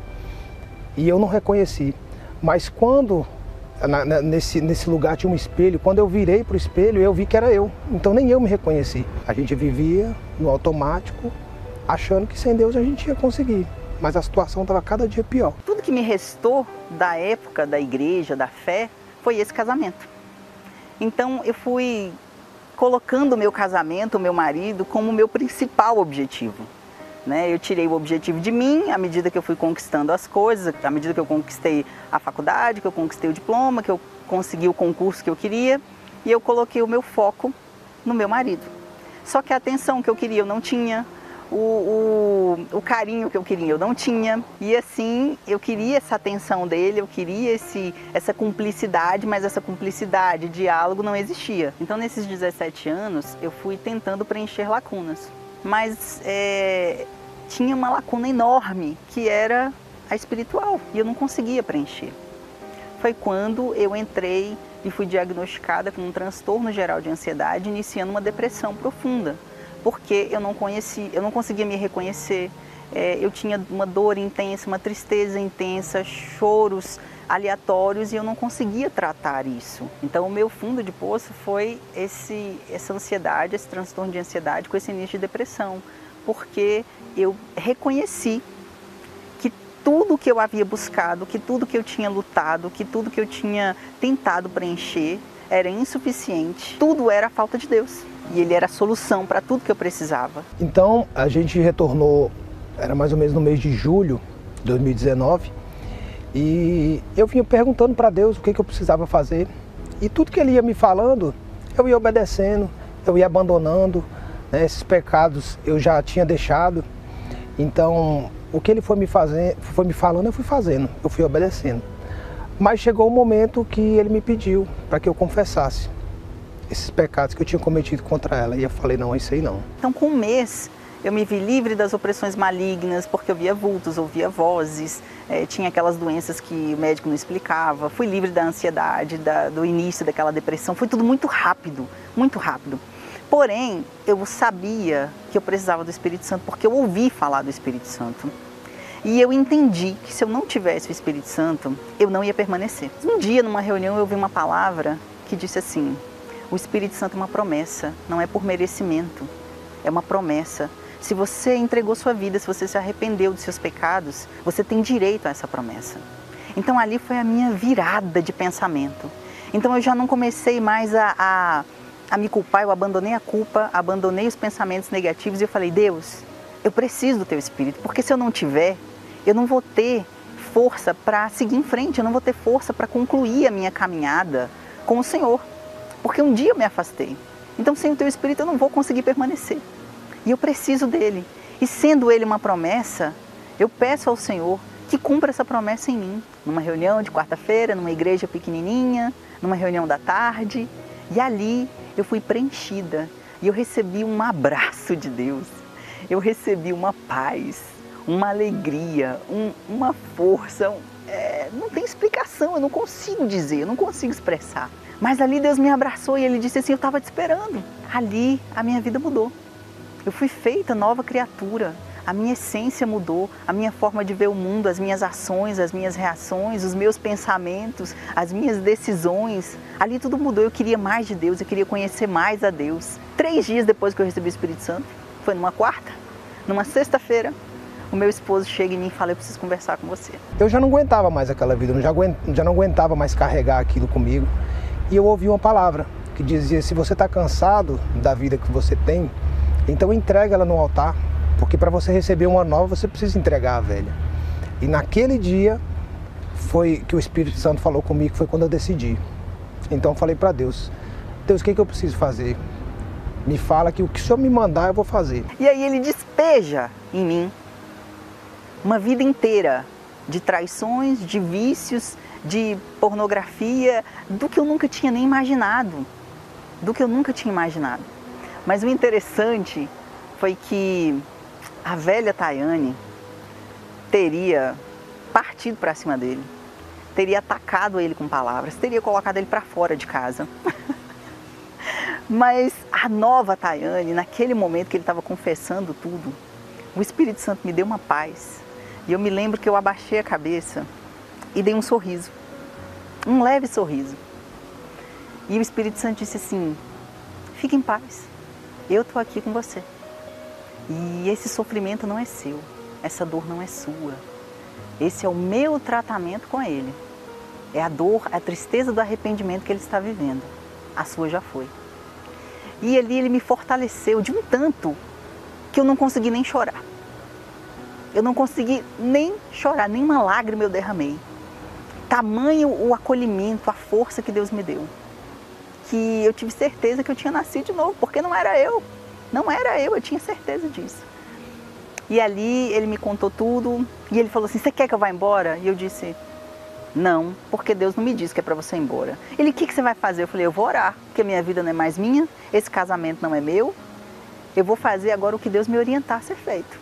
S6: E eu não reconheci. Mas quando na, na, nesse, nesse lugar tinha um espelho, quando eu virei para o espelho, eu vi que era eu. Então nem eu me reconheci. A gente vivia no automático, achando que sem Deus a gente ia conseguir. mas a situação estava cada dia pior.
S7: Tudo que me restou da época da igreja, da fé, foi esse casamento. Então eu fui colocando o meu casamento, o meu marido, como meu principal objetivo. Né? Eu tirei o objetivo de mim à medida que eu fui conquistando as coisas, à medida que eu conquistei a faculdade, que eu conquistei o diploma, que eu consegui o concurso que eu queria, e eu coloquei o meu foco no meu marido. Só que a atenção que eu queria eu não tinha, o, o, o, carinho que eu queria eu não tinha. E assim, eu queria essa atenção dele, eu queria esse, essa cumplicidade, mas essa cumplicidade, diálogo não existia. Então, nesses 17 anos, eu fui tentando preencher lacunas. Mas é, tinha uma lacuna enorme, que era a espiritual, e eu não conseguia preencher. Foi quando eu entrei e fui diagnosticada com um transtorno geral de ansiedade, iniciando uma depressão profunda porque eu não conhecia, eu não conseguia me reconhecer. É, eu tinha uma dor intensa, uma tristeza intensa, choros aleatórios e eu não conseguia tratar isso. Então, o meu fundo de poço foi esse, essa ansiedade, esse transtorno de ansiedade com esse início de depressão, porque eu reconheci que tudo que eu havia buscado, que tudo que eu tinha lutado, que tudo que eu tinha tentado preencher era insuficiente, tudo era a falta de Deus e ele era a solução para tudo que eu precisava.
S6: Então a gente retornou, era mais ou menos no mês de julho de 2019, e eu vinha perguntando para Deus o que, que eu precisava fazer. E tudo que ele ia me falando, eu ia obedecendo, eu ia abandonando. Né? Esses pecados eu já tinha deixado. Então, o que ele foi me, fazer, foi me falando, eu fui fazendo, eu fui obedecendo. Mas chegou o um momento que ele me pediu para que eu confessasse esses pecados que eu tinha cometido contra ela. E eu falei, não, isso aí não.
S7: Então, com um mês, eu me vi livre das opressões malignas, porque eu via vultos, ouvia vozes, é, tinha aquelas doenças que o médico não explicava, fui livre da ansiedade, da, do início daquela depressão, foi tudo muito rápido, muito rápido. Porém, eu sabia que eu precisava do Espírito Santo, porque eu ouvi falar do Espírito Santo. E eu entendi que se eu não tivesse o Espírito Santo, eu não ia permanecer. Um dia, numa reunião, eu ouvi uma palavra que disse assim: o Espírito Santo é uma promessa, não é por merecimento, é uma promessa. Se você entregou sua vida, se você se arrependeu dos seus pecados, você tem direito a essa promessa. Então ali foi a minha virada de pensamento. Então eu já não comecei mais a, a, a me culpar, eu abandonei a culpa, abandonei os pensamentos negativos e eu falei, Deus, eu preciso do teu Espírito, porque se eu não tiver, eu não vou ter força para seguir em frente, eu não vou ter força para concluir a minha caminhada com o Senhor porque um dia eu me afastei. Então, sem o teu espírito, eu não vou conseguir permanecer. E eu preciso dele. E sendo ele uma promessa, eu peço ao Senhor que cumpra essa promessa em mim. Numa reunião de quarta-feira, numa igreja pequenininha, numa reunião da tarde. E ali eu fui preenchida. E eu recebi um abraço de Deus. Eu recebi uma paz, uma alegria, um, uma força. É, não tem explicação, eu não consigo dizer, eu não consigo expressar. Mas ali Deus me abraçou e Ele disse assim: Eu estava te esperando. Ali a minha vida mudou. Eu fui feita nova criatura. A minha essência mudou, a minha forma de ver o mundo, as minhas ações, as minhas reações, os meus pensamentos, as minhas decisões. Ali tudo mudou. Eu queria mais de Deus, eu queria conhecer mais a Deus. Três dias depois que eu recebi o Espírito Santo, foi numa quarta, numa sexta-feira, o meu esposo chega em mim e fala: Eu preciso conversar com você.
S6: Eu já não aguentava mais aquela vida, eu já, não aguentava mais carregar aquilo comigo e eu ouvi uma palavra que dizia: se você está cansado da vida que você tem, então entrega ela no altar, porque para você receber uma nova você precisa entregar a velha. E naquele dia foi que o Espírito Santo falou comigo, foi quando eu decidi. Então eu falei para Deus: Deus, o que, que eu preciso fazer? Me fala que o que o Senhor me mandar eu vou fazer.
S7: E aí ele despeja em mim uma vida inteira de traições, de vícios, de pornografia, do que eu nunca tinha nem imaginado. Do que eu nunca tinha imaginado. Mas o interessante foi que a velha Tayane teria partido para cima dele, teria atacado ele com palavras, teria colocado ele para fora de casa. Mas a nova Tayane, naquele momento que ele estava confessando tudo, o Espírito Santo me deu uma paz. E eu me lembro que eu abaixei a cabeça e dei um sorriso, um leve sorriso. E o Espírito Santo disse assim: fique em paz, eu estou aqui com você. E esse sofrimento não é seu, essa dor não é sua. Esse é o meu tratamento com ele. É a dor, a tristeza do arrependimento que ele está vivendo. A sua já foi. E ali ele me fortaleceu de um tanto que eu não consegui nem chorar. Eu não consegui nem chorar, nem uma lágrima eu derramei. Tamanho o acolhimento, a força que Deus me deu. Que eu tive certeza que eu tinha nascido de novo, porque não era eu. Não era eu, eu tinha certeza disso. E ali ele me contou tudo e ele falou assim: Você quer que eu vá embora? E eu disse: Não, porque Deus não me disse que é para você ir embora. Ele: O que, que você vai fazer? Eu falei: Eu vou orar, porque a minha vida não é mais minha, esse casamento não é meu. Eu vou fazer agora o que Deus me orientar a ser feito.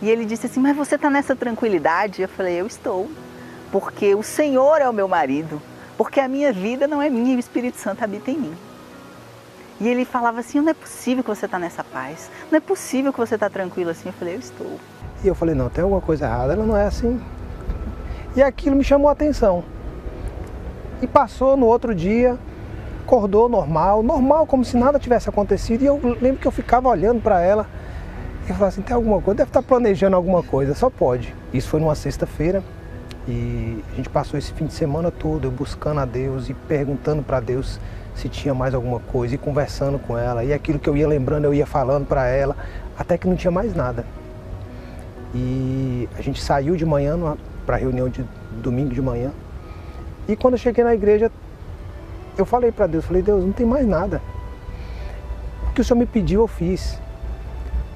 S7: E ele disse assim: Mas você está nessa tranquilidade? Eu falei: Eu estou, porque o Senhor é o meu marido, porque a minha vida não é minha e o Espírito Santo habita em mim. E ele falava assim: não é possível que você está nessa paz, não é possível que você está tranquilo assim. Eu falei: eu estou.
S6: E eu falei: não, tem alguma coisa errada, ela não é assim. E aquilo me chamou a atenção. E passou no outro dia, acordou normal, normal, como se nada tivesse acontecido. E eu lembro que eu ficava olhando para ela e falava assim: tem alguma coisa, deve estar tá planejando alguma coisa, só pode. Isso foi numa sexta-feira. E a gente passou esse fim de semana todo eu buscando a Deus e perguntando para Deus se tinha mais alguma coisa, e conversando com ela, e aquilo que eu ia lembrando eu ia falando para ela, até que não tinha mais nada. E a gente saiu de manhã para a reunião de domingo de manhã. E quando eu cheguei na igreja, eu falei para Deus, falei, Deus, não tem mais nada. O que o Senhor me pediu, eu fiz.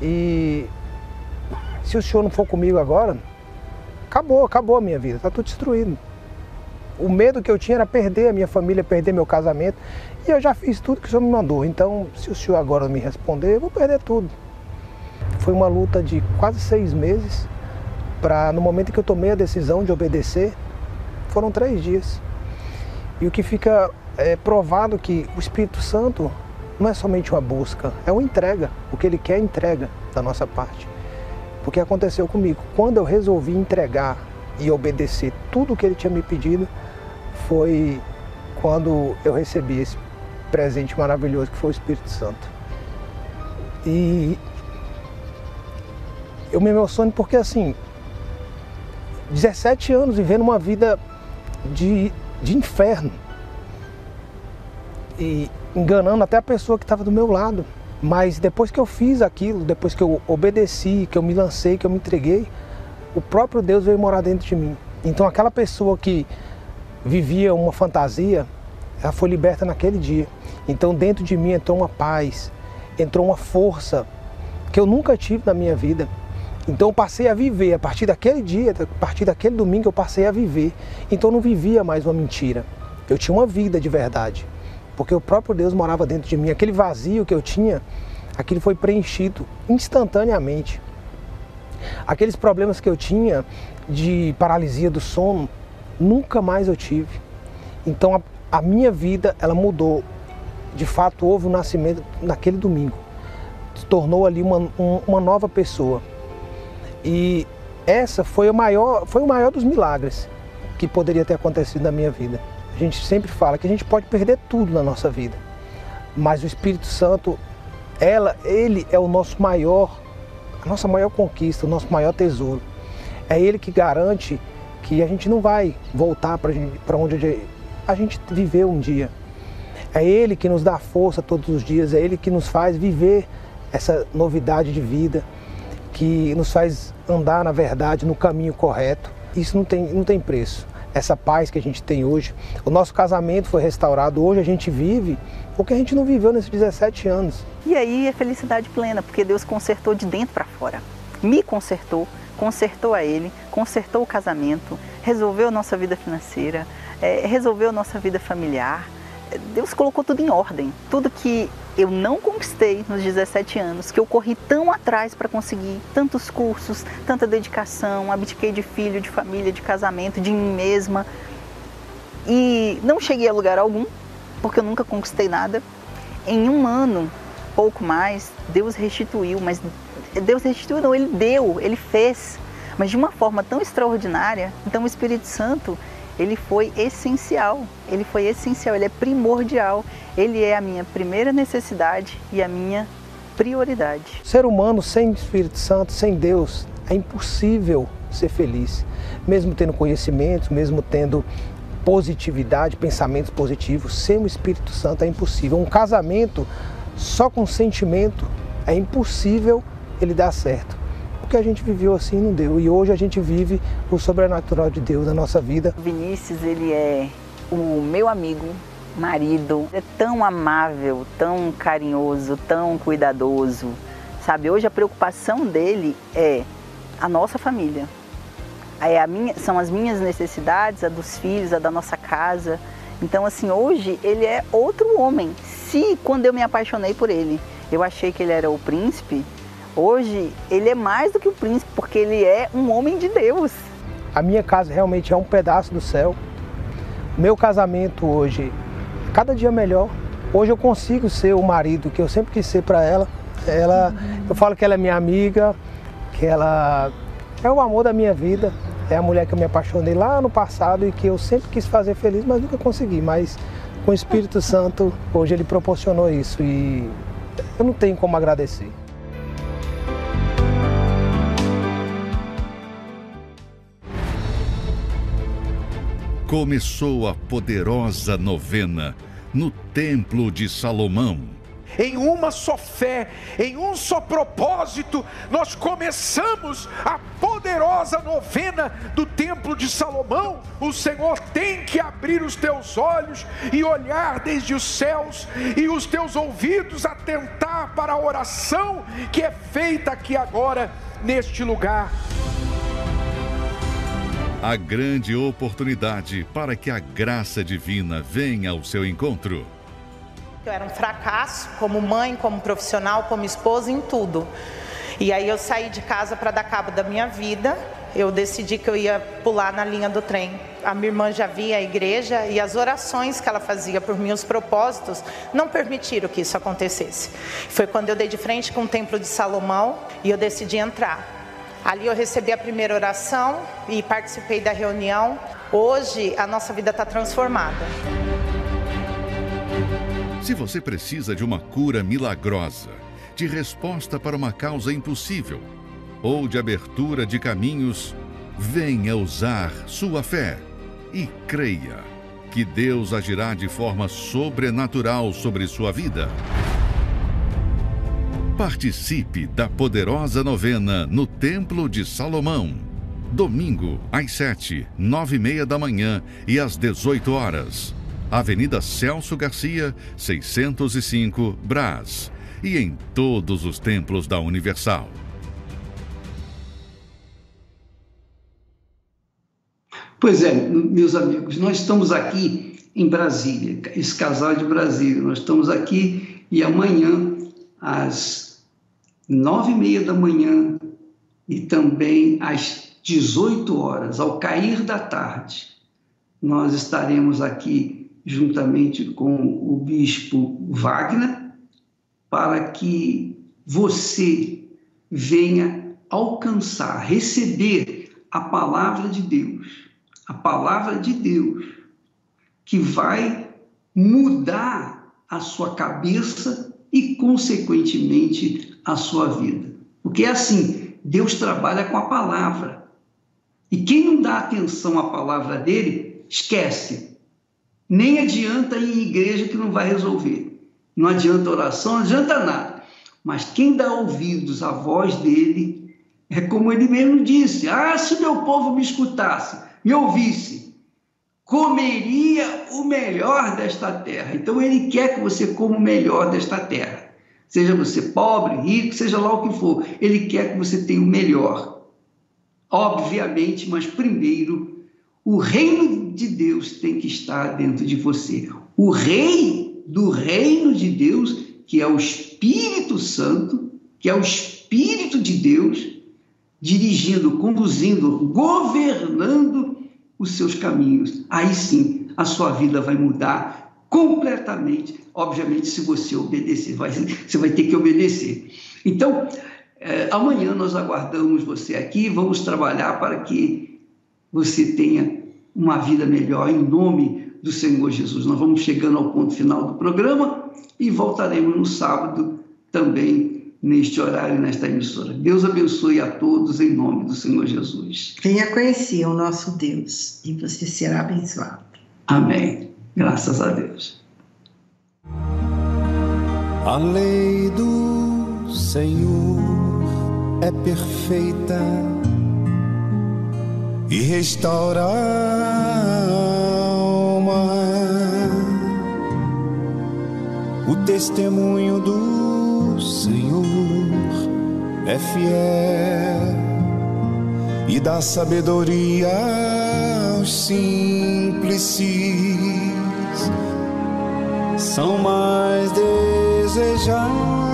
S6: E se o Senhor não for comigo agora, acabou, acabou a minha vida, está tudo destruído. O medo que eu tinha era perder a minha família, perder meu casamento. E eu já fiz tudo que o senhor me mandou. Então, se o senhor agora me responder, eu vou perder tudo. Foi uma luta de quase seis meses para, no momento que eu tomei a decisão de obedecer, foram três dias. E o que fica é, provado que o Espírito Santo não é somente uma busca, é uma entrega. O que ele quer é entrega da nossa parte. Porque aconteceu comigo. Quando eu resolvi entregar e obedecer tudo o que ele tinha me pedido, foi quando eu recebi esse presente maravilhoso que foi o Espírito Santo. E eu me emociono porque assim, 17 anos vivendo uma vida de, de inferno. E enganando até a pessoa que estava do meu lado. Mas depois que eu fiz aquilo, depois que eu obedeci, que eu me lancei, que eu me entreguei, o próprio Deus veio morar dentro de mim. Então aquela pessoa que vivia uma fantasia, ela foi liberta naquele dia. Então dentro de mim entrou uma paz, entrou uma força que eu nunca tive na minha vida. Então eu passei a viver, a partir daquele dia, a partir daquele domingo eu passei a viver. Então eu não vivia mais uma mentira. Eu tinha uma vida de verdade. Porque o próprio Deus morava dentro de mim. Aquele vazio que eu tinha, aquilo foi preenchido instantaneamente. Aqueles problemas que eu tinha de paralisia do sono, nunca mais eu tive. Então a, a minha vida, ela mudou. De fato, houve um nascimento naquele domingo. Se tornou ali uma, um, uma nova pessoa. E essa foi o maior, foi o maior dos milagres que poderia ter acontecido na minha vida. A gente sempre fala que a gente pode perder tudo na nossa vida, mas o Espírito Santo, ela, ele é o nosso maior, a nossa maior conquista, o nosso maior tesouro. É ele que garante que a gente não vai voltar para onde a gente viveu um dia. É Ele que nos dá força todos os dias, é Ele que nos faz viver essa novidade de vida, que nos faz andar na verdade, no caminho correto. Isso não tem, não tem preço. Essa paz que a gente tem hoje. O nosso casamento foi restaurado, hoje a gente vive o que a gente não viveu nesses 17 anos.
S7: E aí é felicidade plena, porque Deus consertou de dentro para fora. Me consertou, consertou a ele, consertou o casamento, resolveu a nossa vida financeira, é, resolveu a nossa vida familiar. Deus colocou tudo em ordem. Tudo que eu não conquistei nos 17 anos, que eu corri tão atrás para conseguir tantos cursos, tanta dedicação, abdiquei de filho, de família, de casamento, de mim mesma. E não cheguei a lugar algum, porque eu nunca conquistei nada. Em um ano, pouco mais, Deus restituiu, mas Deus restituiu, não, Ele deu, Ele fez, mas de uma forma tão extraordinária. Então o Espírito Santo, ele foi essencial, ele foi essencial, ele é primordial, ele é a minha primeira necessidade e a minha prioridade.
S6: Ser humano sem Espírito Santo, sem Deus, é impossível ser feliz, mesmo tendo conhecimento, mesmo tendo positividade, pensamentos positivos, sem o Espírito Santo é impossível. Um casamento só com sentimento é impossível ele dar certo. Porque a gente viveu assim não deu. E hoje a gente vive o sobrenatural de Deus na nossa vida.
S7: Vinícius, ele é o meu amigo, marido. É tão amável, tão carinhoso, tão cuidadoso. Sabe, hoje a preocupação dele é a nossa família. É minha, são as minhas necessidades, a dos filhos, a da nossa casa. Então, assim, hoje ele é outro homem. Se quando eu me apaixonei por ele, eu achei que ele era o príncipe, hoje ele é mais do que o príncipe, porque ele é um homem de Deus.
S6: A minha casa realmente é um pedaço do céu. Meu casamento hoje, cada dia melhor. Hoje eu consigo ser o marido que eu sempre quis ser para ela. Ela, uhum. eu falo que ela é minha amiga, que ela é o amor da minha vida. É a mulher que eu me apaixonei lá no passado e que eu sempre quis fazer feliz, mas nunca consegui. Mas com o Espírito Santo, hoje ele proporcionou isso e eu não tenho como agradecer.
S3: Começou a poderosa novena no Templo de Salomão
S8: em uma só fé, em um só propósito, nós começamos a poderosa novena do Templo de Salomão. O Senhor tem que abrir os teus olhos e olhar desde os céus e os teus ouvidos atentar para a oração que é feita aqui agora neste lugar.
S3: A grande oportunidade para que a graça divina venha ao seu encontro.
S9: Eu era um fracasso como mãe, como profissional, como esposa, em tudo. E aí eu saí de casa para dar cabo da minha vida. Eu decidi que eu ia pular na linha do trem. A minha irmã já via a igreja e as orações que ela fazia por mim, os propósitos, não permitiram que isso acontecesse. Foi quando eu dei de frente com o Templo de Salomão e eu decidi entrar. Ali eu recebi a primeira oração e participei da reunião. Hoje a nossa vida está transformada.
S3: Se você precisa de uma cura milagrosa, de resposta para uma causa impossível ou de abertura de caminhos, venha usar sua fé e creia que Deus agirá de forma sobrenatural sobre sua vida. Participe da poderosa novena no Templo de Salomão. Domingo, às sete, nove e meia da manhã e às dezoito horas Avenida Celso Garcia, 605, Brás, e em todos os templos da Universal.
S1: Pois é, meus amigos, nós estamos aqui em Brasília, esse casal de Brasília. Nós estamos aqui e amanhã, às nove e meia da manhã e também às 18 horas, ao cair da tarde, nós estaremos aqui juntamente com o bispo Wagner, para que você venha alcançar, receber a palavra de Deus, a palavra de Deus, que vai mudar a sua cabeça e, consequentemente, a sua vida. Porque é assim, Deus trabalha com a palavra. E quem não dá atenção à palavra dele, esquece, nem adianta ir em igreja que não vai resolver. Não adianta oração, não adianta nada. Mas quem dá ouvidos à voz dele, é como ele mesmo disse: Ah, se meu povo me escutasse, me ouvisse, comeria o melhor desta terra. Então ele quer que você coma o melhor desta terra. Seja você pobre, rico, seja lá o que for, ele quer que você tenha o melhor. Obviamente, mas primeiro, o reino de Deus tem que estar dentro de você. O rei do reino de Deus, que é o Espírito Santo, que é o Espírito de Deus, dirigindo, conduzindo, governando os seus caminhos. Aí sim, a sua vida vai mudar completamente. Obviamente, se você obedecer, vai, você vai ter que obedecer. Então, é, amanhã nós aguardamos você aqui, vamos trabalhar para que você tenha uma vida melhor em nome do Senhor Jesus. Nós vamos chegando ao ponto final do programa e voltaremos no sábado também neste horário, nesta emissora. Deus abençoe a todos em nome do Senhor Jesus.
S2: Venha conhecer o nosso Deus e você será abençoado.
S1: Amém. Graças a Deus.
S10: A lei do Senhor é perfeita e restaura a alma. O testemunho do Senhor é fiel e dá sabedoria aos simples. São mais desejados